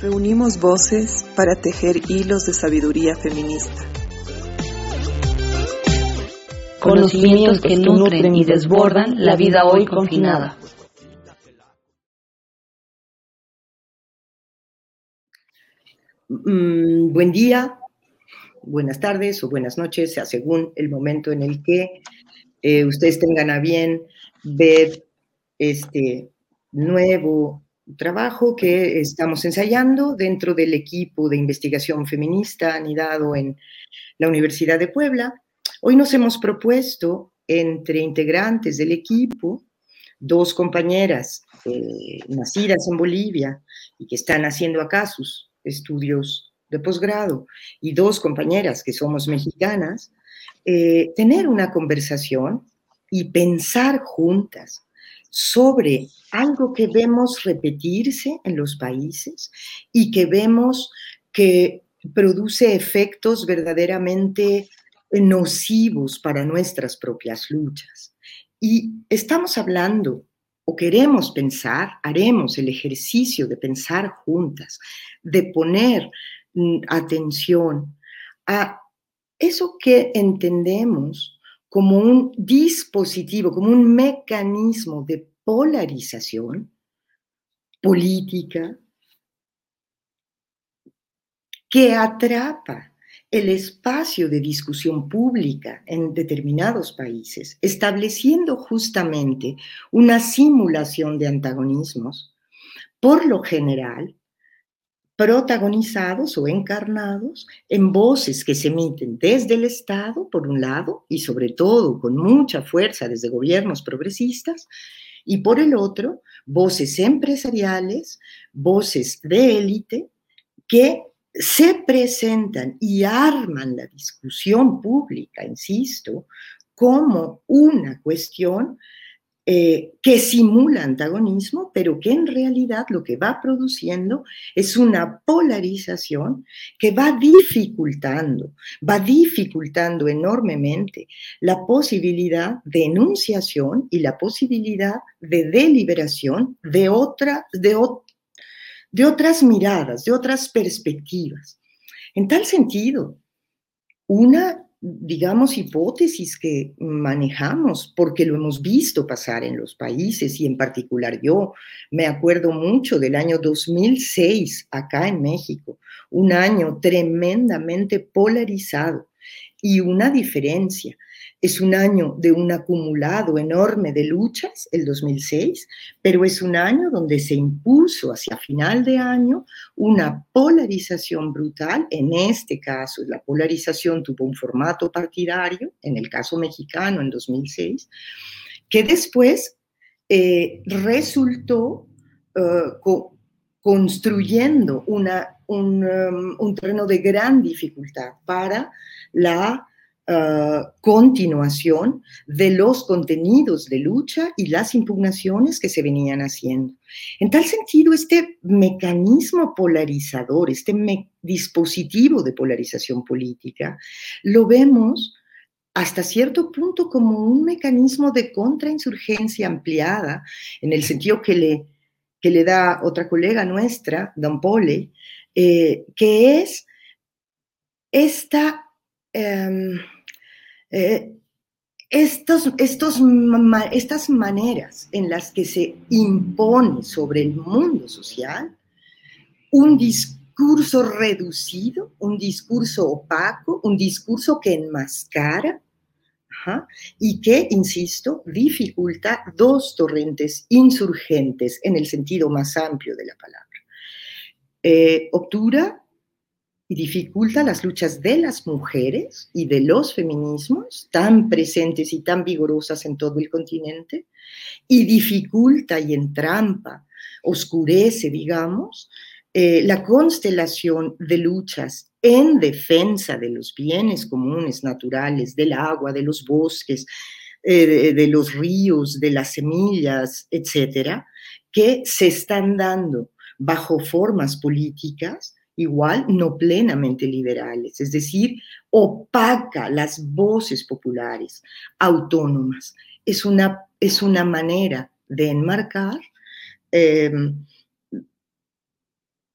Reunimos voces para tejer hilos de sabiduría feminista. Conocimientos que nutren y desbordan la vida hoy confinada. Mm, buen día, buenas tardes o buenas noches, sea según el momento en el que eh, ustedes tengan a bien ver este nuevo trabajo que estamos ensayando dentro del equipo de investigación feminista anidado en la Universidad de Puebla. Hoy nos hemos propuesto entre integrantes del equipo, dos compañeras eh, nacidas en Bolivia y que están haciendo acá sus estudios de posgrado y dos compañeras que somos mexicanas, eh, tener una conversación y pensar juntas sobre algo que vemos repetirse en los países y que vemos que produce efectos verdaderamente nocivos para nuestras propias luchas. Y estamos hablando o queremos pensar, haremos el ejercicio de pensar juntas, de poner mm, atención a eso que entendemos como un dispositivo, como un mecanismo de polarización política que atrapa el espacio de discusión pública en determinados países, estableciendo justamente una simulación de antagonismos, por lo general, protagonizados o encarnados en voces que se emiten desde el Estado, por un lado, y sobre todo con mucha fuerza desde gobiernos progresistas, y por el otro, voces empresariales, voces de élite, que se presentan y arman la discusión pública, insisto, como una cuestión eh, que simula antagonismo, pero que en realidad lo que va produciendo es una polarización que va dificultando, va dificultando enormemente la posibilidad de enunciación y la posibilidad de deliberación de, otra, de, de otras miradas, de otras perspectivas. En tal sentido, una, digamos, hipótesis que manejamos, porque lo hemos visto pasar en los países y en particular yo, me acuerdo mucho del año 2006 acá en México, un año tremendamente polarizado y una diferencia es un año de un acumulado enorme de luchas, el 2006, pero es un año donde se impuso hacia final de año una polarización brutal. En este caso, la polarización tuvo un formato partidario, en el caso mexicano en 2006, que después eh, resultó eh, construyendo un, um, un terreno de gran dificultad para la eh, continuación de los contenidos de lucha y las impugnaciones que se venían haciendo. En tal sentido, este mecanismo polarizador, este dispositivo de polarización política, lo vemos hasta cierto punto como un mecanismo de contrainsurgencia ampliada, en el sentido que le, que le da otra colega nuestra, Don Pole, eh, que es esta... Em, eh, estas maneras en las que se impone sobre el mundo social un discurso reducido, un discurso opaco, un discurso que enmascara y que, insisto, dificulta dos torrentes insurgentes en el sentido más amplio de la palabra. Eh, obtura y dificulta las luchas de las mujeres y de los feminismos tan presentes y tan vigorosas en todo el continente, y dificulta y entrampa, oscurece, digamos, eh, la constelación de luchas en defensa de los bienes comunes naturales, del agua, de los bosques, eh, de, los ríos, de las semillas, etcétera, que se están dando bajo formas políticas igual no plenamente liberales, es decir, opaca las voces populares autónomas. Es una, es una manera de enmarcar, em,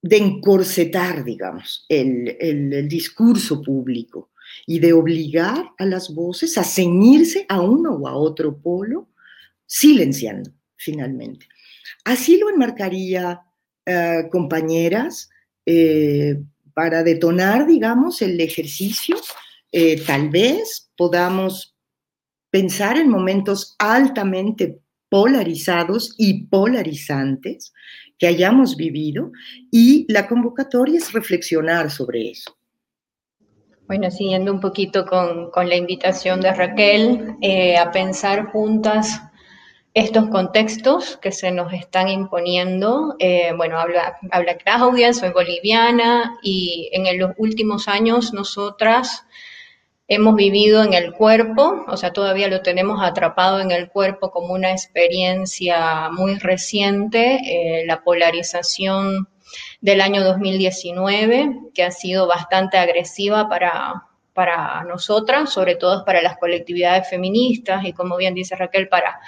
de encorsetar, digamos, el discurso público y de obligar a las voces a ceñirse a uno o a otro polo, silenciando finalmente. Así lo enmarcaría, eh, compañeras, eh, para detonar, digamos, el ejercicio. Eh, tal vez podamos pensar en momentos altamente polarizados y polarizantes que hayamos vivido y la convocatoria es reflexionar sobre eso. Bueno, siguiendo un poquito con, la invitación de Raquel, eh, a pensar juntas estos contextos que se nos están imponiendo. Eh, bueno, habla, habla Claudia, soy boliviana y en los últimos años nosotras hemos vivido en el cuerpo, o sea, todavía lo tenemos atrapado en el cuerpo como una experiencia muy reciente, eh, la polarización del año 2019, que ha sido bastante agresiva para, para nosotras, sobre todo para las colectividades feministas y como bien dice Raquel, para,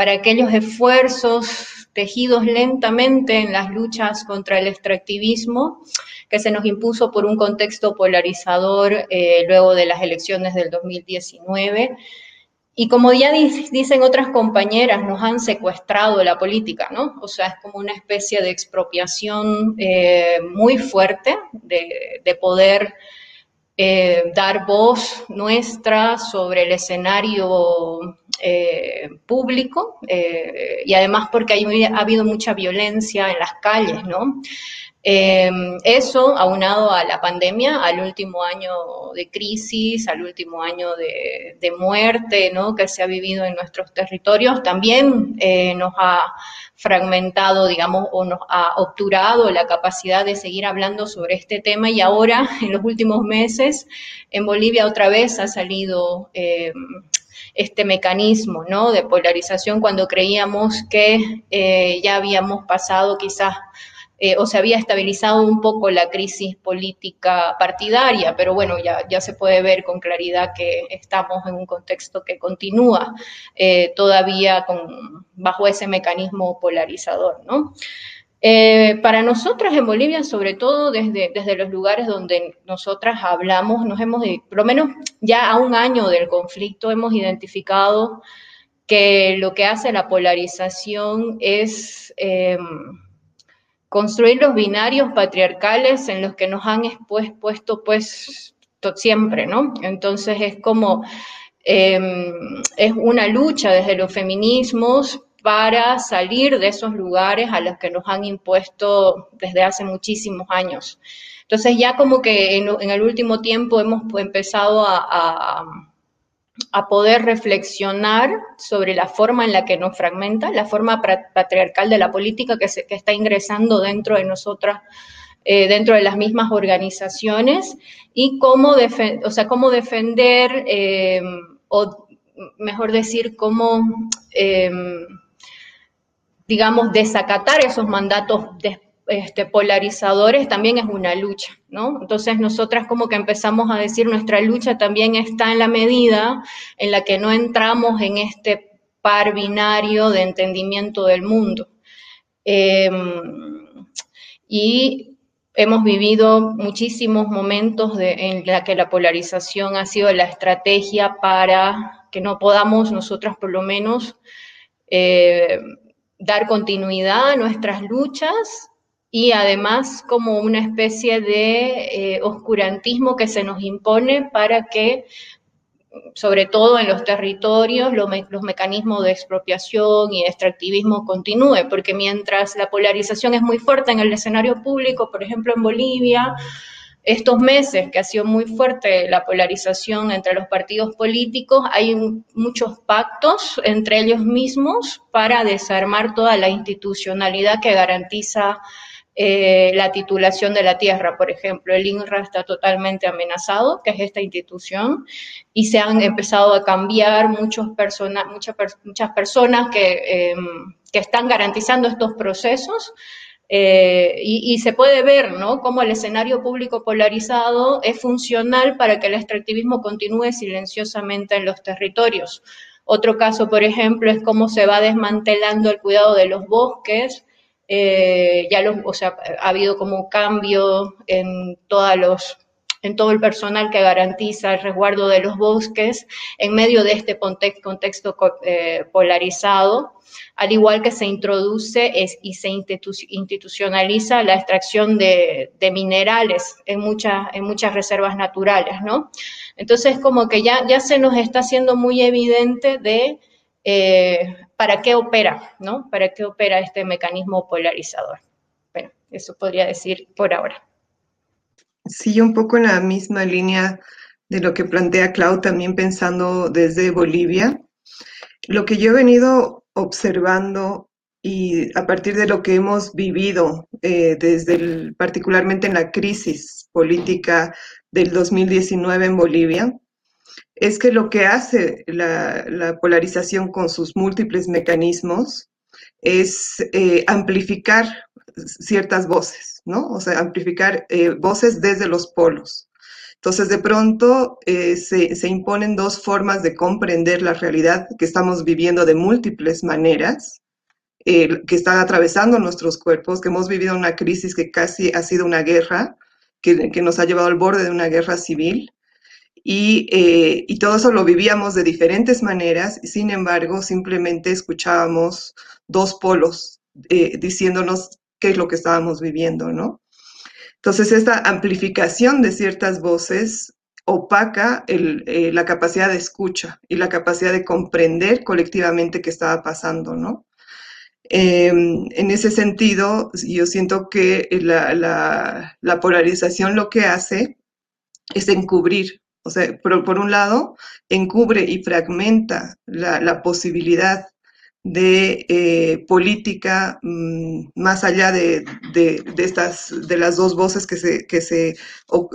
para aquellos esfuerzos tejidos lentamente en las luchas contra el extractivismo que se nos impuso por un contexto polarizador eh, luego de las elecciones del 2019 y como ya dicen otras compañeras, nos han secuestrado la política, ¿no? O sea, es como una especie de expropiación eh, muy fuerte de, poder eh, dar voz nuestra sobre el escenario eh, público y además porque ha habido mucha violencia en las calles, ¿no? Em, eso, aunado a la pandemia, al último año de crisis, al último año de, muerte ¿no? que se ha vivido en nuestros territorios, también eh, nos ha fragmentado, digamos, o nos ha obturado la capacidad de seguir hablando sobre este tema y ahora, en los últimos meses, en Bolivia otra vez ha salido este mecanismo de polarización cuando creíamos que eh, ya habíamos pasado quizás eh, o se había estabilizado un poco la crisis política partidaria, pero bueno, ya, ya se puede ver con claridad que estamos en un contexto que continúa eh, todavía bajo ese mecanismo polarizador, ¿no? Eh, para nosotras en Bolivia, sobre todo desde, desde los lugares donde nosotras hablamos, nos hemos, por lo menos ya a un año del conflicto, hemos identificado que lo que hace la polarización es construir los binarios patriarcales en los que nos han expuesto pues siempre, ¿no? Entonces es como, em, es una lucha desde los feminismos para salir de esos lugares a los que nos han impuesto desde hace muchísimos años. Entonces ya como que en, el último tiempo hemos empezado a a poder reflexionar sobre la forma en la que nos fragmenta, la forma patriarcal de la política que, se, que está ingresando dentro de nosotras, eh, dentro de las mismas organizaciones, y cómo, o sea, cómo defender, eh, o mejor decir, cómo, em, digamos, desacatar esos mandatos este, polarizadores también es una lucha, ¿no? Entonces nosotras como que empezamos a decir nuestra lucha también está en la medida en la que no entramos en este par binario de entendimiento del mundo. Em, y hemos vivido muchísimos momentos en la que la polarización ha sido la estrategia para que no podamos nosotras por lo menos eh, dar continuidad a nuestras luchas y además como una especie de eh, oscurantismo que se nos impone para que, sobre todo en los territorios, los, mecanismos de expropiación y extractivismo continúen, porque mientras la polarización es muy fuerte en el escenario público, por ejemplo en Bolivia, estos meses que ha sido muy fuerte la polarización entre los partidos políticos, hay muchos pactos entre ellos mismos para desarmar toda la institucionalidad que garantiza eh, la titulación de la tierra, por ejemplo. El INRA está totalmente amenazado, que es esta institución, y se han empezado a cambiar muchos persona, muchas, personas em, que están garantizando estos procesos. Eh, y, se puede ver, ¿no? Cómo el escenario público polarizado es funcional para que el extractivismo continúe silenciosamente en los territorios. Otro caso, por ejemplo, es cómo se va desmantelando el cuidado de los bosques. Eh, ya los, o sea, ha habido como cambio en todos los en todo el personal que garantiza el resguardo de los bosques en medio de este contexto eh, polarizado, al igual que se introduce y se institucionaliza la extracción de, minerales en, muchas reservas naturales, ¿no? Entonces, como que ya, ya se nos está haciendo muy evidente de eh, para qué opera, ¿no? Para qué opera este mecanismo polarizador. Bueno, eso podría decir por ahora. Sí, un poco en la misma línea de lo que plantea Clau, también pensando desde Bolivia. Lo que yo he venido observando y a partir de lo que hemos vivido eh, desde particularmente en la crisis política del 2019 en Bolivia, es que lo que hace la, polarización con sus múltiples mecanismos es eh, amplificar ciertas voces, ¿no? O sea, amplificar eh, voces desde los polos. Entonces, de pronto eh, se, se, imponen dos formas de comprender la realidad que estamos viviendo de múltiples maneras, que están atravesando nuestros cuerpos, que hemos vivido una crisis que casi ha sido una guerra, que, que nos ha llevado al borde de una guerra civil. Y, eh, y, todo eso lo vivíamos de diferentes maneras, y sin embargo, simplemente escuchábamos dos polos eh, diciéndonos qué es lo que estábamos viviendo, ¿no? Entonces, esta amplificación de ciertas voces opaca eh, la capacidad de escucha y la capacidad de comprender colectivamente qué estaba pasando, ¿no? Em, en ese sentido, yo siento que la, la, la, polarización lo que hace es encubrir, o sea, por, por un lado, encubre y fragmenta la, la posibilidad de eh, política mmm, más allá de, de, de, estas, de las dos voces que se, que se,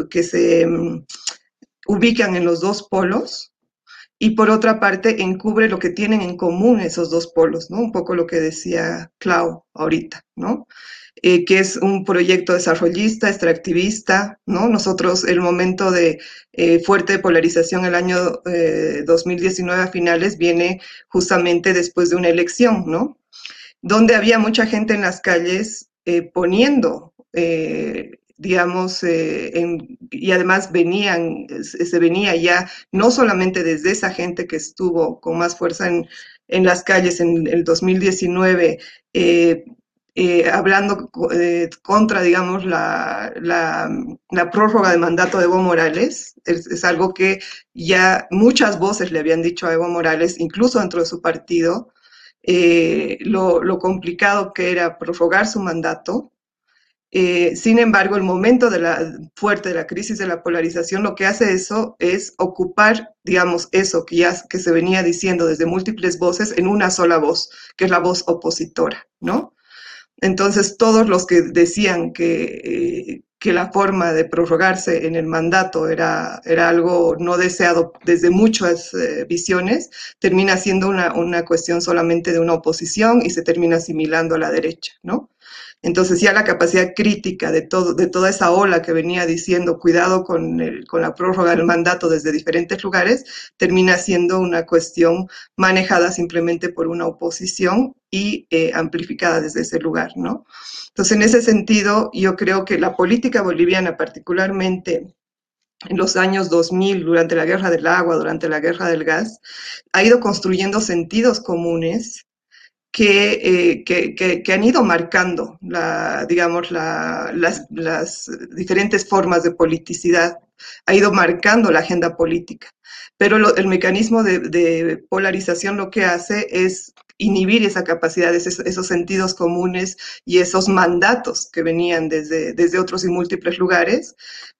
que se um, ubican en los dos polos, y por otra parte encubre lo que tienen en común esos dos polos, ¿no? Un poco lo que decía Clau ahorita, ¿no? Eh, que es un proyecto desarrollista, extractivista, ¿no? Nosotros, el momento de eh, fuerte polarización el año eh, 2019 a finales viene justamente después de una elección, ¿no? Donde había mucha gente en las calles eh, poniendo eh, digamos, eh, en, y además venían, se venía ya no solamente desde esa gente que estuvo con más fuerza en, en las calles en el 2019, eh, eh, hablando eh, contra, digamos, la, la, la, prórroga de mandato de Evo Morales. Es, es, algo que ya muchas voces le habían dicho a Evo Morales, incluso dentro de su partido, eh, lo, lo complicado que era prorrogar su mandato eh, sin embargo, el momento de la, fuerte de la crisis de la polarización, lo que hace eso es ocupar, digamos, eso que ya que se venía diciendo desde múltiples voces en una sola voz, que es la voz opositora, ¿no? Entonces, todos los que decían que, eh, que la forma de prorrogarse en el mandato era, era algo no deseado desde muchas eh, visiones, termina siendo una, una cuestión solamente de una oposición y se termina asimilando a la derecha, ¿no? Entonces ya la capacidad crítica de, todo, de toda esa ola que venía diciendo cuidado con, con la prórroga del mandato desde diferentes lugares, termina siendo una cuestión manejada simplemente por una oposición y eh, amplificada desde ese lugar, ¿no? Entonces, en ese sentido, yo creo que la política boliviana, particularmente en los años 2000, durante la guerra del agua, durante la guerra del gas, ha ido construyendo sentidos comunes que, eh, que, que, que, han ido marcando, la, digamos, la, las, las, diferentes formas de politicidad ha ido marcando la agenda política. Pero el mecanismo de, polarización lo que hace es inhibir esa capacidad, esos, esos, sentidos comunes y esos mandatos que venían desde, desde otros y múltiples lugares,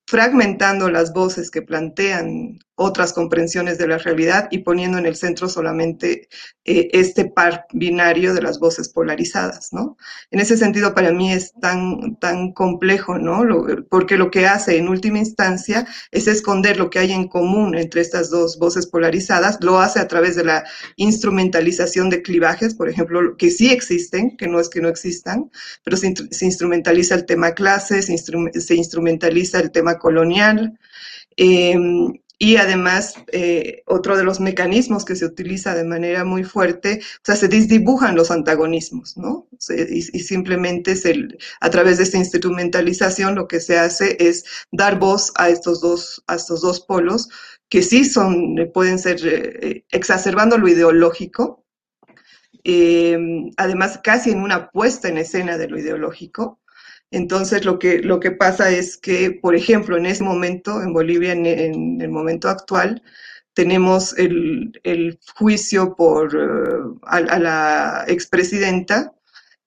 fragmentando las voces que plantean otras comprensiones de la realidad y poniendo en el centro solamente eh, este par binario de las voces polarizadas, ¿no? En ese sentido, para mí es tan, tan complejo, ¿no? porque lo que hace en última instancia es esconder lo que hay en común entre estas dos voces polarizadas, lo hace a través de la instrumentalización de clivajes, por ejemplo, que sí existen, que no es que no existan, pero se, instrumentaliza el tema clase, se, se instrumentaliza el tema colonial, eh, y además, eh, otro de los mecanismos que se utiliza de manera muy fuerte, o sea, se desdibujan los antagonismos, ¿no? y, simplemente a través de esta instrumentalización lo que se hace es dar voz a estos dos, a estos dos polos que sí son, pueden ser eh, exacerbando lo ideológico, eh, además casi en una puesta en escena de lo ideológico, entonces, lo que, lo que pasa es que, por ejemplo, en ese momento, en Bolivia, en, el momento actual, tenemos el, juicio por, eh, a, la expresidenta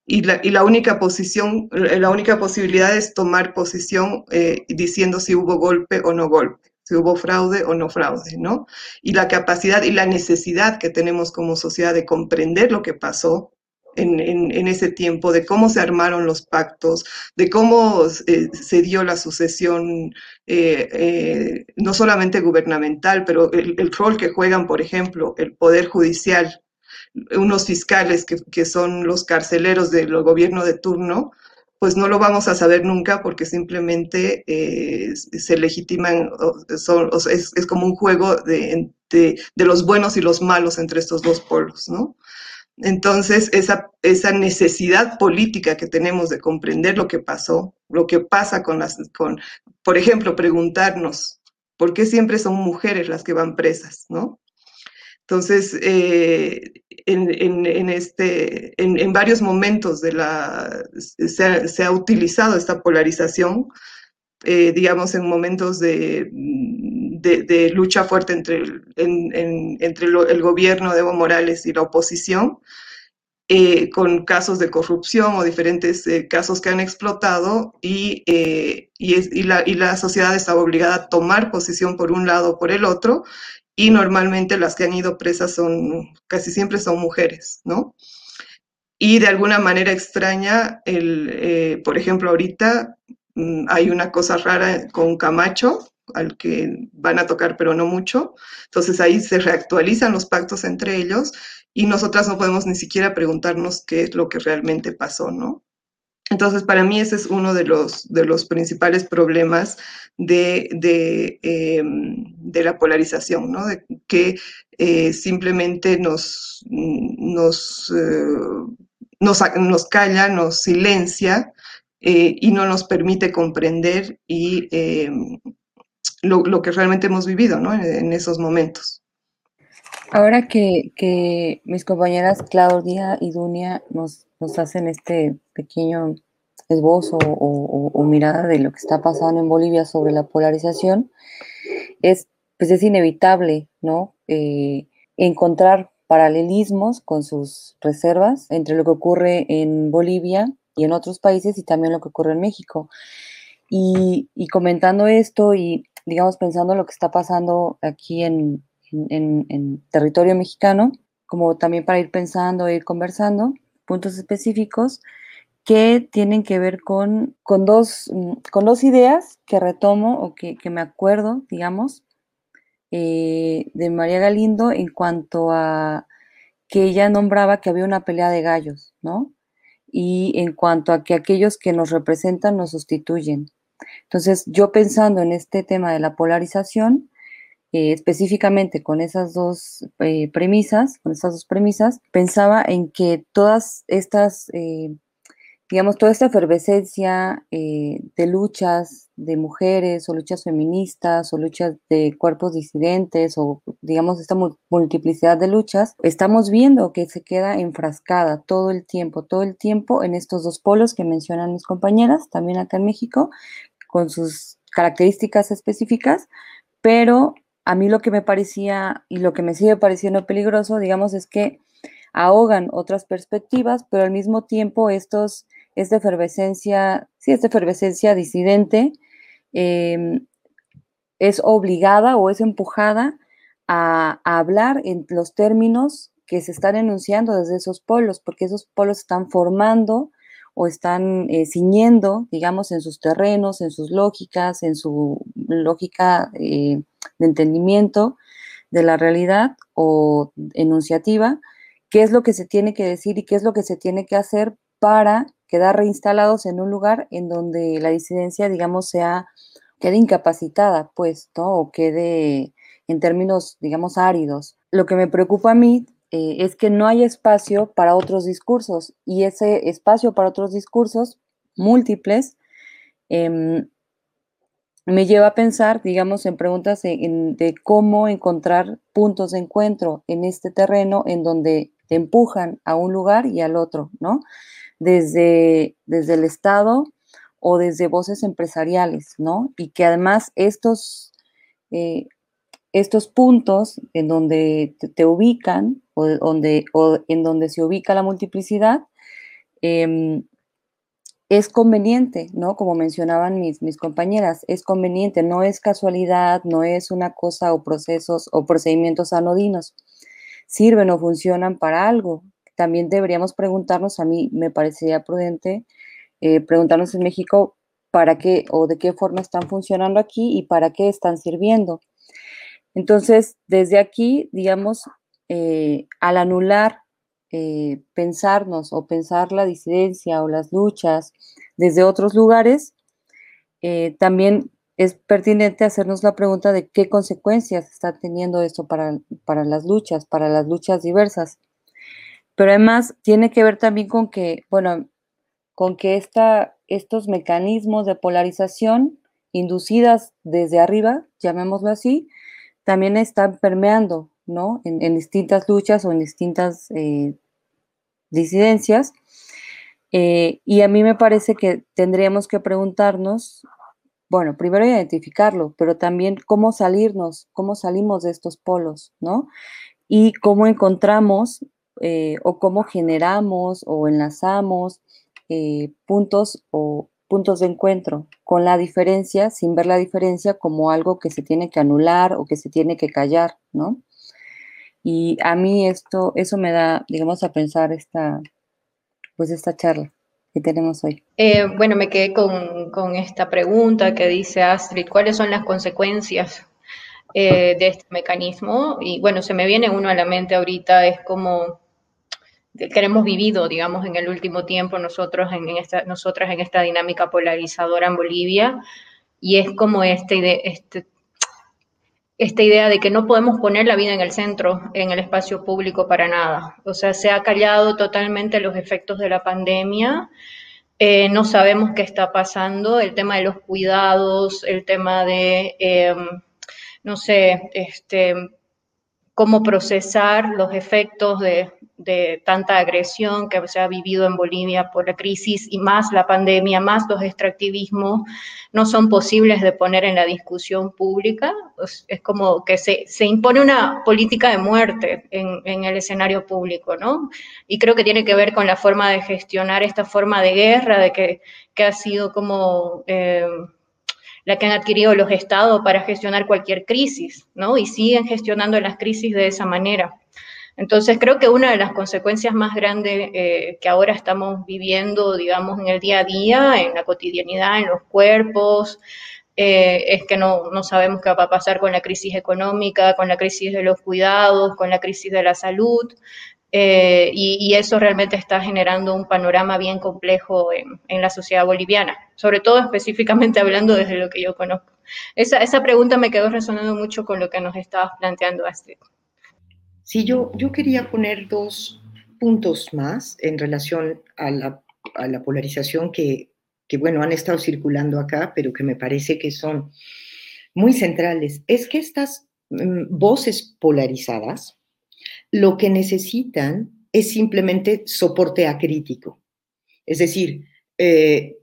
y la, y la, única posición, la única posibilidad es tomar posición eh, diciendo si hubo golpe o no golpe, si hubo fraude o no fraude, ¿no? Y la capacidad y la necesidad que tenemos como sociedad de comprender lo que pasó en, ese tiempo, de cómo se armaron los pactos, de cómo eh, se dio la sucesión, eh, eh, no solamente gubernamental, pero el, rol que juegan, por ejemplo, el Poder Judicial, unos fiscales que, que son los carceleros del gobierno de turno, pues no lo vamos a saber nunca porque simplemente se legitiman, son, es, es, como un juego de, de, de, los buenos y los malos entre estos dos polos, ¿no? Entonces, esa, esa necesidad política que tenemos de comprender lo que pasó, lo que pasa con las, con, por ejemplo, preguntarnos, ¿por qué siempre son mujeres las que van presas, no? Entonces, eh, en, este, en, varios momentos de la, se ha, utilizado esta polarización, eh, digamos, en momentos de, de, lucha fuerte entre, el, entre el gobierno de Evo Morales y la oposición, eh, con casos de corrupción o diferentes eh, casos que han explotado y, eh, y, la, y, la, sociedad estaba obligada a tomar posición por un lado o por el otro y normalmente las que han ido presas son, casi siempre son mujeres, ¿no? Y de alguna manera extraña, el, por ejemplo, ahorita mm, hay una cosa rara con Camacho, al que van a tocar, pero no mucho. Entonces ahí se reactualizan los pactos entre ellos y nosotras no podemos ni siquiera preguntarnos qué es lo que realmente pasó, ¿no? Entonces, para mí ese es uno de los, de los principales problemas de, de, em, la polarización, ¿no? De que eh, simplemente nos, nos, eh, nos, nos, calla, nos silencia eh, y no nos permite comprender y em, lo, que realmente hemos vivido ¿no? en, esos momentos. Ahora que, mis compañeras Claudia y Dunia nos, nos hacen este pequeño esbozo o, mirada de lo que está pasando en Bolivia sobre la polarización, es, pues es inevitable ¿no? Eh, encontrar paralelismos con sus reservas entre lo que ocurre en Bolivia y en otros países y también lo que ocurre en México. Y, y comentando esto y digamos, pensando lo que está pasando aquí en, territorio mexicano, como también para ir pensando, ir conversando, puntos específicos que tienen que ver con, con, dos, con dos ideas que retomo o que, me acuerdo, digamos, eh, de María Galindo en cuanto a que ella nombraba que había una pelea de gallos, ¿no? Y en cuanto a que aquellos que nos representan nos sustituyen. Entonces, yo pensando en este tema de la polarización, eh, específicamente con esas dos eh, premisas, con estas dos premisas, pensaba en que todas estas, eh, digamos, toda esta efervescencia de luchas de mujeres o luchas feministas o luchas de cuerpos disidentes o, digamos, esta multiplicidad de luchas, estamos viendo que se queda enfrascada todo el tiempo, todo el tiempo en estos dos polos que mencionan mis compañeras, también acá en México, con sus características específicas, pero a mí lo que me parecía y lo que me sigue pareciendo peligroso, digamos, es que ahogan otras perspectivas, pero al mismo tiempo estos, esta efervescencia, sí, esta efervescencia disidente em, es obligada o es empujada a, hablar en los términos que se están enunciando desde esos polos, porque esos polos están formando o están eh, ciñendo, digamos, en sus terrenos, en sus lógicas, en su lógica eh, de entendimiento de la realidad o enunciativa, qué es lo que se tiene que decir y qué es lo que se tiene que hacer para quedar reinstalados en un lugar en donde la disidencia, digamos, sea, quede incapacitada, pues. O quede en términos, digamos, áridos. Lo que me preocupa a mí eh, es que no hay espacio para otros discursos y ese espacio para otros discursos múltiples em, me lleva a pensar, digamos, en preguntas de cómo encontrar puntos de encuentro en este terreno en donde empujan a un lugar y al otro, ¿no? Desde, desde el Estado o desde voces empresariales, ¿no? Y que además estos, eh, estos puntos en donde te, ubican o, donde, o en donde se ubica la multiplicidad, em, es conveniente, ¿no? Como mencionaban mis, mis compañeras, es conveniente, no es casualidad, no es una cosa o procesos o procedimientos anodinos, sirven o funcionan para algo. También deberíamos preguntarnos, a mí me parecería prudente eh, preguntarnos en México para qué o de qué forma están funcionando aquí y para qué están sirviendo. Entonces, desde aquí, digamos, eh, al anular eh, pensarnos o pensar la disidencia o las luchas desde otros lugares, eh, también es pertinente hacernos la pregunta de qué consecuencias está teniendo esto para, para las luchas, para las luchas diversas. Pero además tiene que ver también con que, bueno, con que esta, estos mecanismos de polarización inducidas desde arriba, llamémoslo así, también están permeando ¿no? En, distintas luchas o en distintas eh, disidencias. Eh, y a mí me parece que tendríamos que preguntarnos, bueno, primero identificarlo, pero también cómo salirnos, cómo salimos de estos polos, ¿no? Y cómo encontramos eh, o cómo generamos o enlazamos puntos o puntos de encuentro con la diferencia, sin ver la diferencia como algo que se tiene que anular o que se tiene que callar, ¿no? Y a mí esto, eso me da, digamos, a pensar esta, pues esta charla que tenemos hoy. Eh, bueno, me quedé con, esta pregunta que dice Astrid, ¿cuáles son las consecuencias eh, de este mecanismo? Y bueno, se me viene uno a la mente ahorita, es como que hemos vivido, digamos, en el último tiempo nosotros nosotras en esta dinámica polarizadora en Bolivia, y es como este, este esta idea de que no podemos poner la vida en el centro, en el espacio público para nada. O sea, se ha callado totalmente los efectos de la pandemia. Eh, no sabemos qué está pasando, el tema de los cuidados, el tema de, em, no sé, este, cómo procesar los efectos de, de tanta agresión que se ha vivido en Bolivia por la crisis y más la pandemia, más los extractivismos, no son posibles de poner en la discusión pública. Es como que se, se impone una política de muerte en, en, el escenario público, ¿no? Y creo que tiene que ver con la forma de gestionar esta forma de guerra, de que, que ha sido como... Eh, la que han adquirido los estados para gestionar cualquier crisis, ¿no? Y siguen gestionando las crisis de esa manera. Entonces creo que una de las consecuencias más grandes eh, que ahora estamos viviendo, digamos, en el día a día, en la cotidianidad, en los cuerpos, eh, es que no, no, sabemos qué va a pasar con la crisis económica, con la crisis de los cuidados, con la crisis de la salud, eh, y, eso realmente está generando un panorama bien complejo en, en, la sociedad boliviana, sobre todo específicamente hablando desde lo que yo conozco. Esa, esa pregunta me quedó resonando mucho con lo que nos estabas planteando, Astrid. Sí, yo, yo quería poner dos puntos más en relación a la, a la polarización que, que, bueno, han estado circulando acá, pero que me parece que son muy centrales. Es que estas mm, voces polarizadas lo que necesitan es simplemente soporte acrítico. Es decir, eh,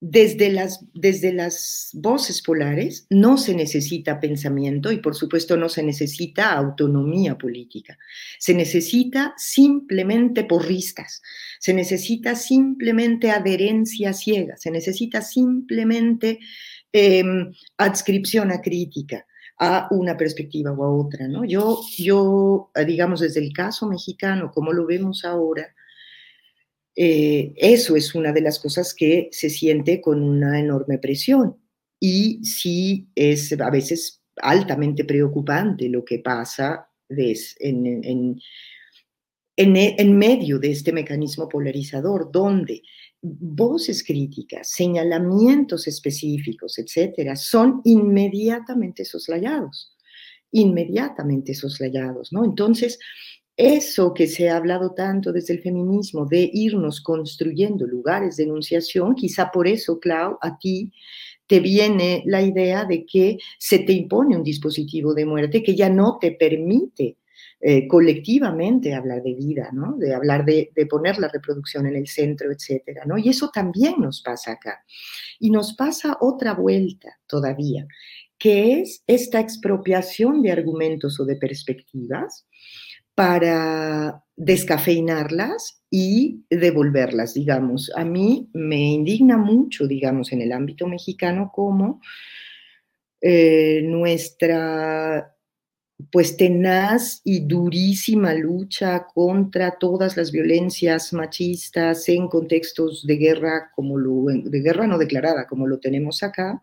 desde las, desde las voces polares no se necesita pensamiento y por supuesto no se necesita autonomía política. Se necesita simplemente porristas, se necesita simplemente adherencia ciega, se necesita simplemente em, adscripción a crítica a una perspectiva o a otra, ¿no? Yo, yo, digamos, desde el caso mexicano, como lo vemos ahora, eh, eso es una de las cosas que se siente con una enorme presión. Y sí es a veces altamente preocupante lo que pasa en, en, medio de este mecanismo polarizador, donde voces críticas, señalamientos específicos, etcétera, son inmediatamente soslayados, inmediatamente soslayados, ¿no? Entonces, eso que se ha hablado tanto desde el feminismo, de irnos construyendo lugares de enunciación, quizá por eso, Clau, a ti te viene la idea de que se te impone un dispositivo de muerte que ya no te permite eh, colectivamente hablar de vida, ¿no? De hablar de, de, poner la reproducción en el centro, etcétera, ¿no? Y eso también nos pasa acá. Y nos pasa otra vuelta todavía, que es esta expropiación de argumentos o de perspectivas para descafeinarlas y devolverlas, digamos. A mí me indigna mucho, digamos, en el ámbito mexicano, como eh, nuestra pues tenaz y durísima lucha contra todas las violencias machistas en contextos de guerra como lo, de guerra no declarada como lo tenemos acá,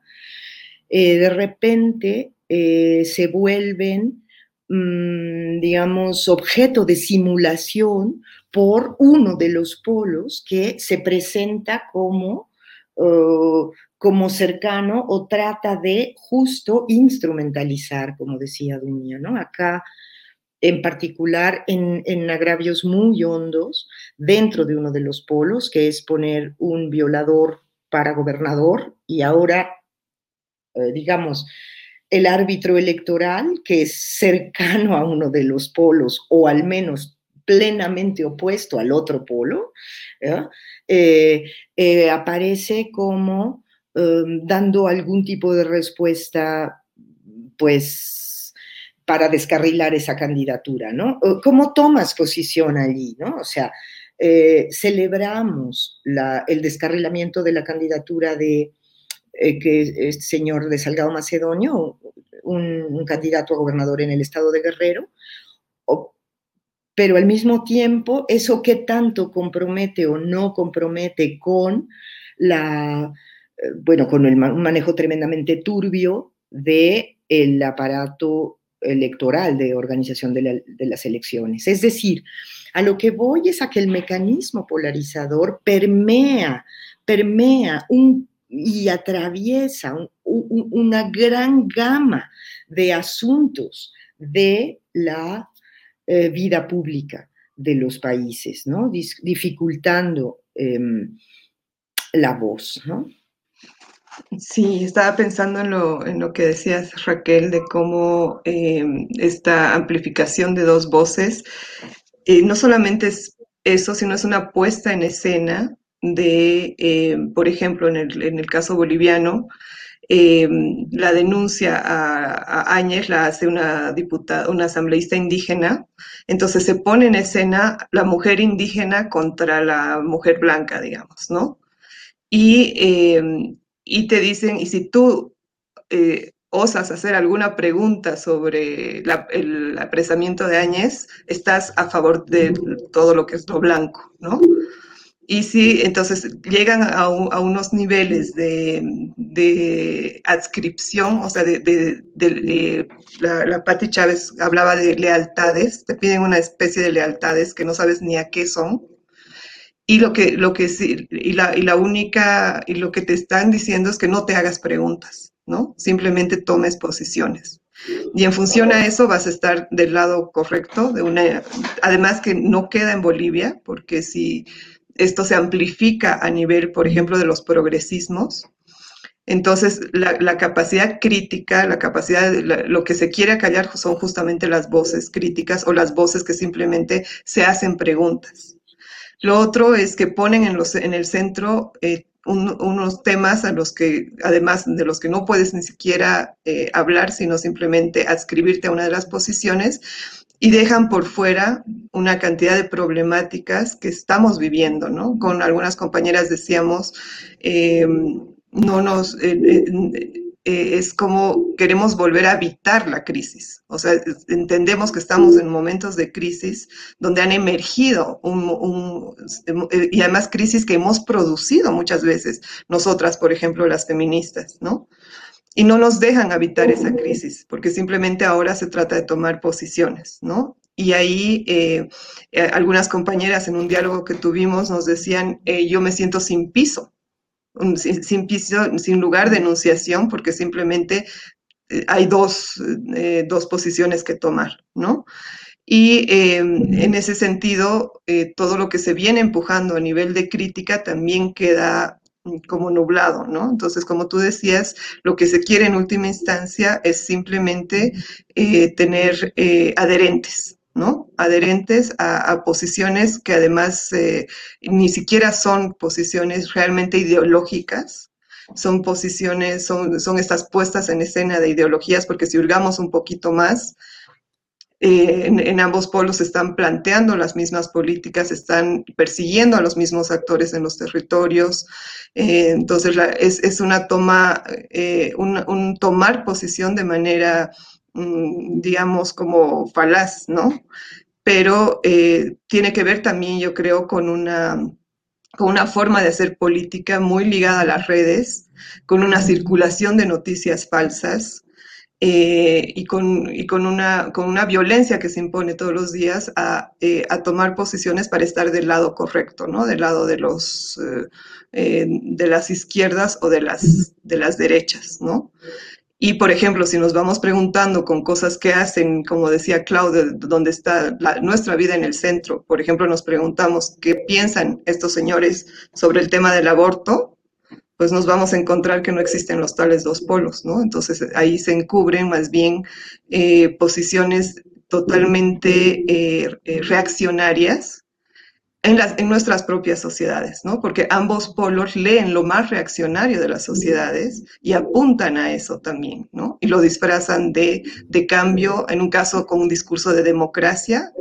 eh, de repente eh, se vuelven digamos, objeto de simulación por uno de los polos que se presenta como, como cercano o trata de justo instrumentalizar, como decía Dunia, ¿no? Acá, en particular, en, en agravios muy hondos, dentro de uno de los polos, que es poner un violador para gobernador y ahora, eh, digamos, el árbitro electoral, que es cercano a uno de los polos o al menos plenamente opuesto al otro polo, eh, eh, aparece como em, dando algún tipo de respuesta, pues, para descarrilar esa candidatura, ¿no? ¿Cómo tomas posición allí, no? O sea, eh, celebramos el descarrilamiento de la candidatura de eh, que es señor de Salgado Macedonio, un, candidato a gobernador en el estado de Guerrero, pero al mismo tiempo, eso que tanto compromete o no compromete con la, eh, bueno, con el manejo tremendamente turbio del el aparato electoral de organización de, de, las elecciones. Es decir, a lo que voy es a que el mecanismo polarizador permea, permea un y atraviesa una gran gama de asuntos de la eh, vida pública de los países, ¿no? dificultando em, la voz, ¿no? Sí, estaba pensando en lo, en lo que decías, Raquel, de cómo em, esta amplificación de dos voces eh, no solamente es eso, sino es una puesta en escena de, eh, por ejemplo, en el, en el, caso boliviano, eh, la denuncia a, Áñez la hace una diputada, una asambleísta indígena, entonces se pone en escena la mujer indígena contra la mujer blanca, digamos, ¿no? Y, eh, y te dicen, y si tú osas hacer alguna pregunta sobre el apresamiento de Áñez, estás a favor de todo lo que es lo blanco, ¿no? Y sí, entonces llegan a, unos niveles de, adscripción, o sea, de, la, la Patti Chávez hablaba de lealtades, te piden una especie de lealtades que no sabes ni a qué son. Y lo que, lo que sí, y la, y la única, y lo que te están diciendo es que no te hagas preguntas, ¿no? Simplemente tomes posiciones. Y en función a eso vas a estar del lado correcto, de una, además que no queda en Bolivia, porque si esto se amplifica a nivel, por ejemplo, de los progresismos. Entonces, la, capacidad crítica, la capacidad, de lo que se quiere callar son justamente las voces críticas o las voces que simplemente se hacen preguntas. Lo otro es que ponen en, los, en el centro eh, unos temas a los que, además de los que no puedes ni siquiera eh, hablar, sino simplemente adscribirte a una de las posiciones, y dejan por fuera una cantidad de problemáticas que estamos viviendo, ¿no? Con algunas compañeras decíamos, eh, no nos, eh, es como queremos volver a evitar la crisis. O sea, entendemos que estamos en momentos de crisis donde han emergido un, eh, y además crisis que hemos producido muchas veces, nosotras, por ejemplo, las feministas, ¿no? Y no nos dejan evitar esa crisis, porque simplemente ahora se trata de tomar posiciones, ¿no? Y ahí eh, algunas compañeras en un diálogo que tuvimos nos decían, yo me siento sin piso, sin, piso, sin lugar de enunciación, porque simplemente eh, hay dos, eh, dos, posiciones que tomar, ¿no? Y em, en ese sentido, eh, todo lo que se viene empujando a nivel de crítica también queda mm, como nublado, ¿no? Entonces, como tú decías, lo que se quiere en última instancia es simplemente tener adherentes, ¿no? Adherentes a, posiciones que además eh, ni siquiera son posiciones realmente ideológicas, son posiciones, son, son estas puestas en escena de ideologías, porque si hurgamos un poquito más, eh, en, ambos polos están planteando las mismas políticas, están persiguiendo a los mismos actores en los territorios. Eh, entonces, es, es, una toma, un, un tomar posición de manera Mm, digamos, como falaz, ¿no? Pero eh, tiene que ver también, yo creo, con una, con una forma de hacer política muy ligada a las redes, con una circulación de noticias falsas, eh, y, con, y con, una, con, una, violencia que se impone todos los días a, eh, a, tomar posiciones para estar del lado correcto, ¿no? Del lado de, los, de las izquierdas o de las, de las derechas, ¿no? Y, por ejemplo, si nos vamos preguntando con cosas que hacen, como decía Claudia, dónde está nuestra vida en el centro, por ejemplo, nos preguntamos qué piensan estos señores sobre el tema del aborto, pues nos vamos a encontrar que no existen los tales dos polos, ¿no? Entonces ahí se encubren más bien eh, posiciones totalmente eh, eh, reaccionarias en, las, en nuestras propias sociedades, ¿no? Porque ambos polos leen lo más reaccionario de las sociedades y apuntan a eso también, ¿no? Y lo disfrazan de, de cambio, en un caso con un discurso de democracia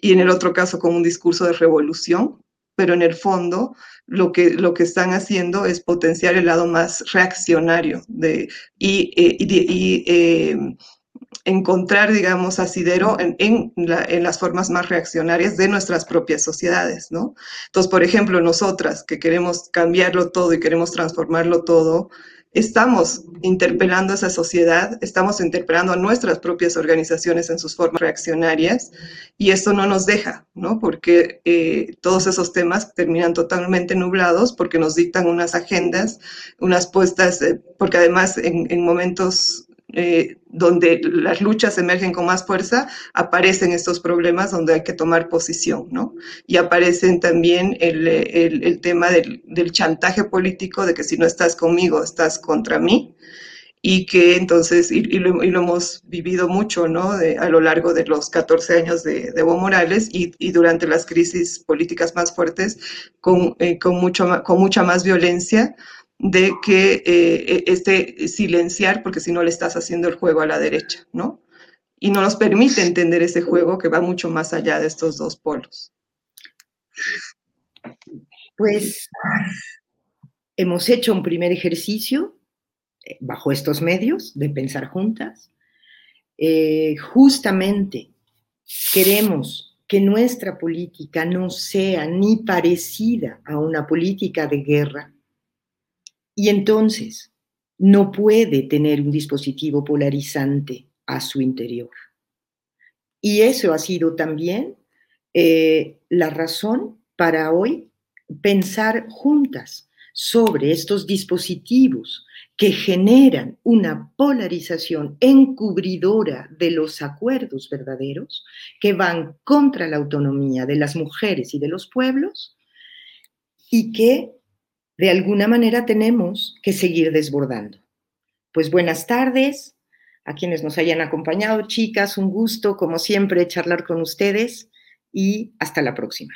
y en el otro caso con un discurso de revolución, pero en el fondo lo que, lo que están haciendo es potenciar el lado más reaccionario de, y, eh, y, eh, encontrar, digamos, asidero en, en, las formas más reaccionarias de nuestras propias sociedades, ¿no? Entonces, por ejemplo, nosotras que queremos cambiarlo todo y queremos transformarlo todo, estamos interpelando a esa sociedad, estamos interpelando a nuestras propias organizaciones en sus formas reaccionarias y esto no nos deja, ¿no? Porque eh, todos esos temas terminan totalmente nublados porque nos dictan unas agendas, unas puestas, eh, porque además en momentos eh, donde las luchas emergen con más fuerza, aparecen estos problemas donde hay que tomar posición, ¿no? Y aparecen también el, el, el tema del, del, chantaje político, de que si no estás conmigo, estás contra mí, y que entonces, y, y, lo, y lo, hemos vivido mucho, ¿no? De, a lo largo de los 14 años de, Evo Morales y, y, durante las crisis políticas más fuertes, con, eh, con, mucho, con mucha más violencia, de que eh, este silenciar, porque si no le estás haciendo el juego a la derecha, ¿no? Y no nos permite entender ese juego que va mucho más allá de estos dos polos. Pues hemos hecho un primer ejercicio eh, bajo estos medios de pensar juntas. Eh, justamente queremos que nuestra política no sea ni parecida a una política de guerra, y entonces no puede tener un dispositivo polarizante a su interior. Y eso ha sido también eh, la razón para hoy pensar juntas sobre estos dispositivos que generan una polarización encubridora de los acuerdos verdaderos que van contra la autonomía de las mujeres y de los pueblos y que de alguna manera tenemos que seguir desbordando. Pues buenas tardes a quienes nos hayan acompañado, chicas, un gusto como siempre charlar con ustedes y hasta la próxima.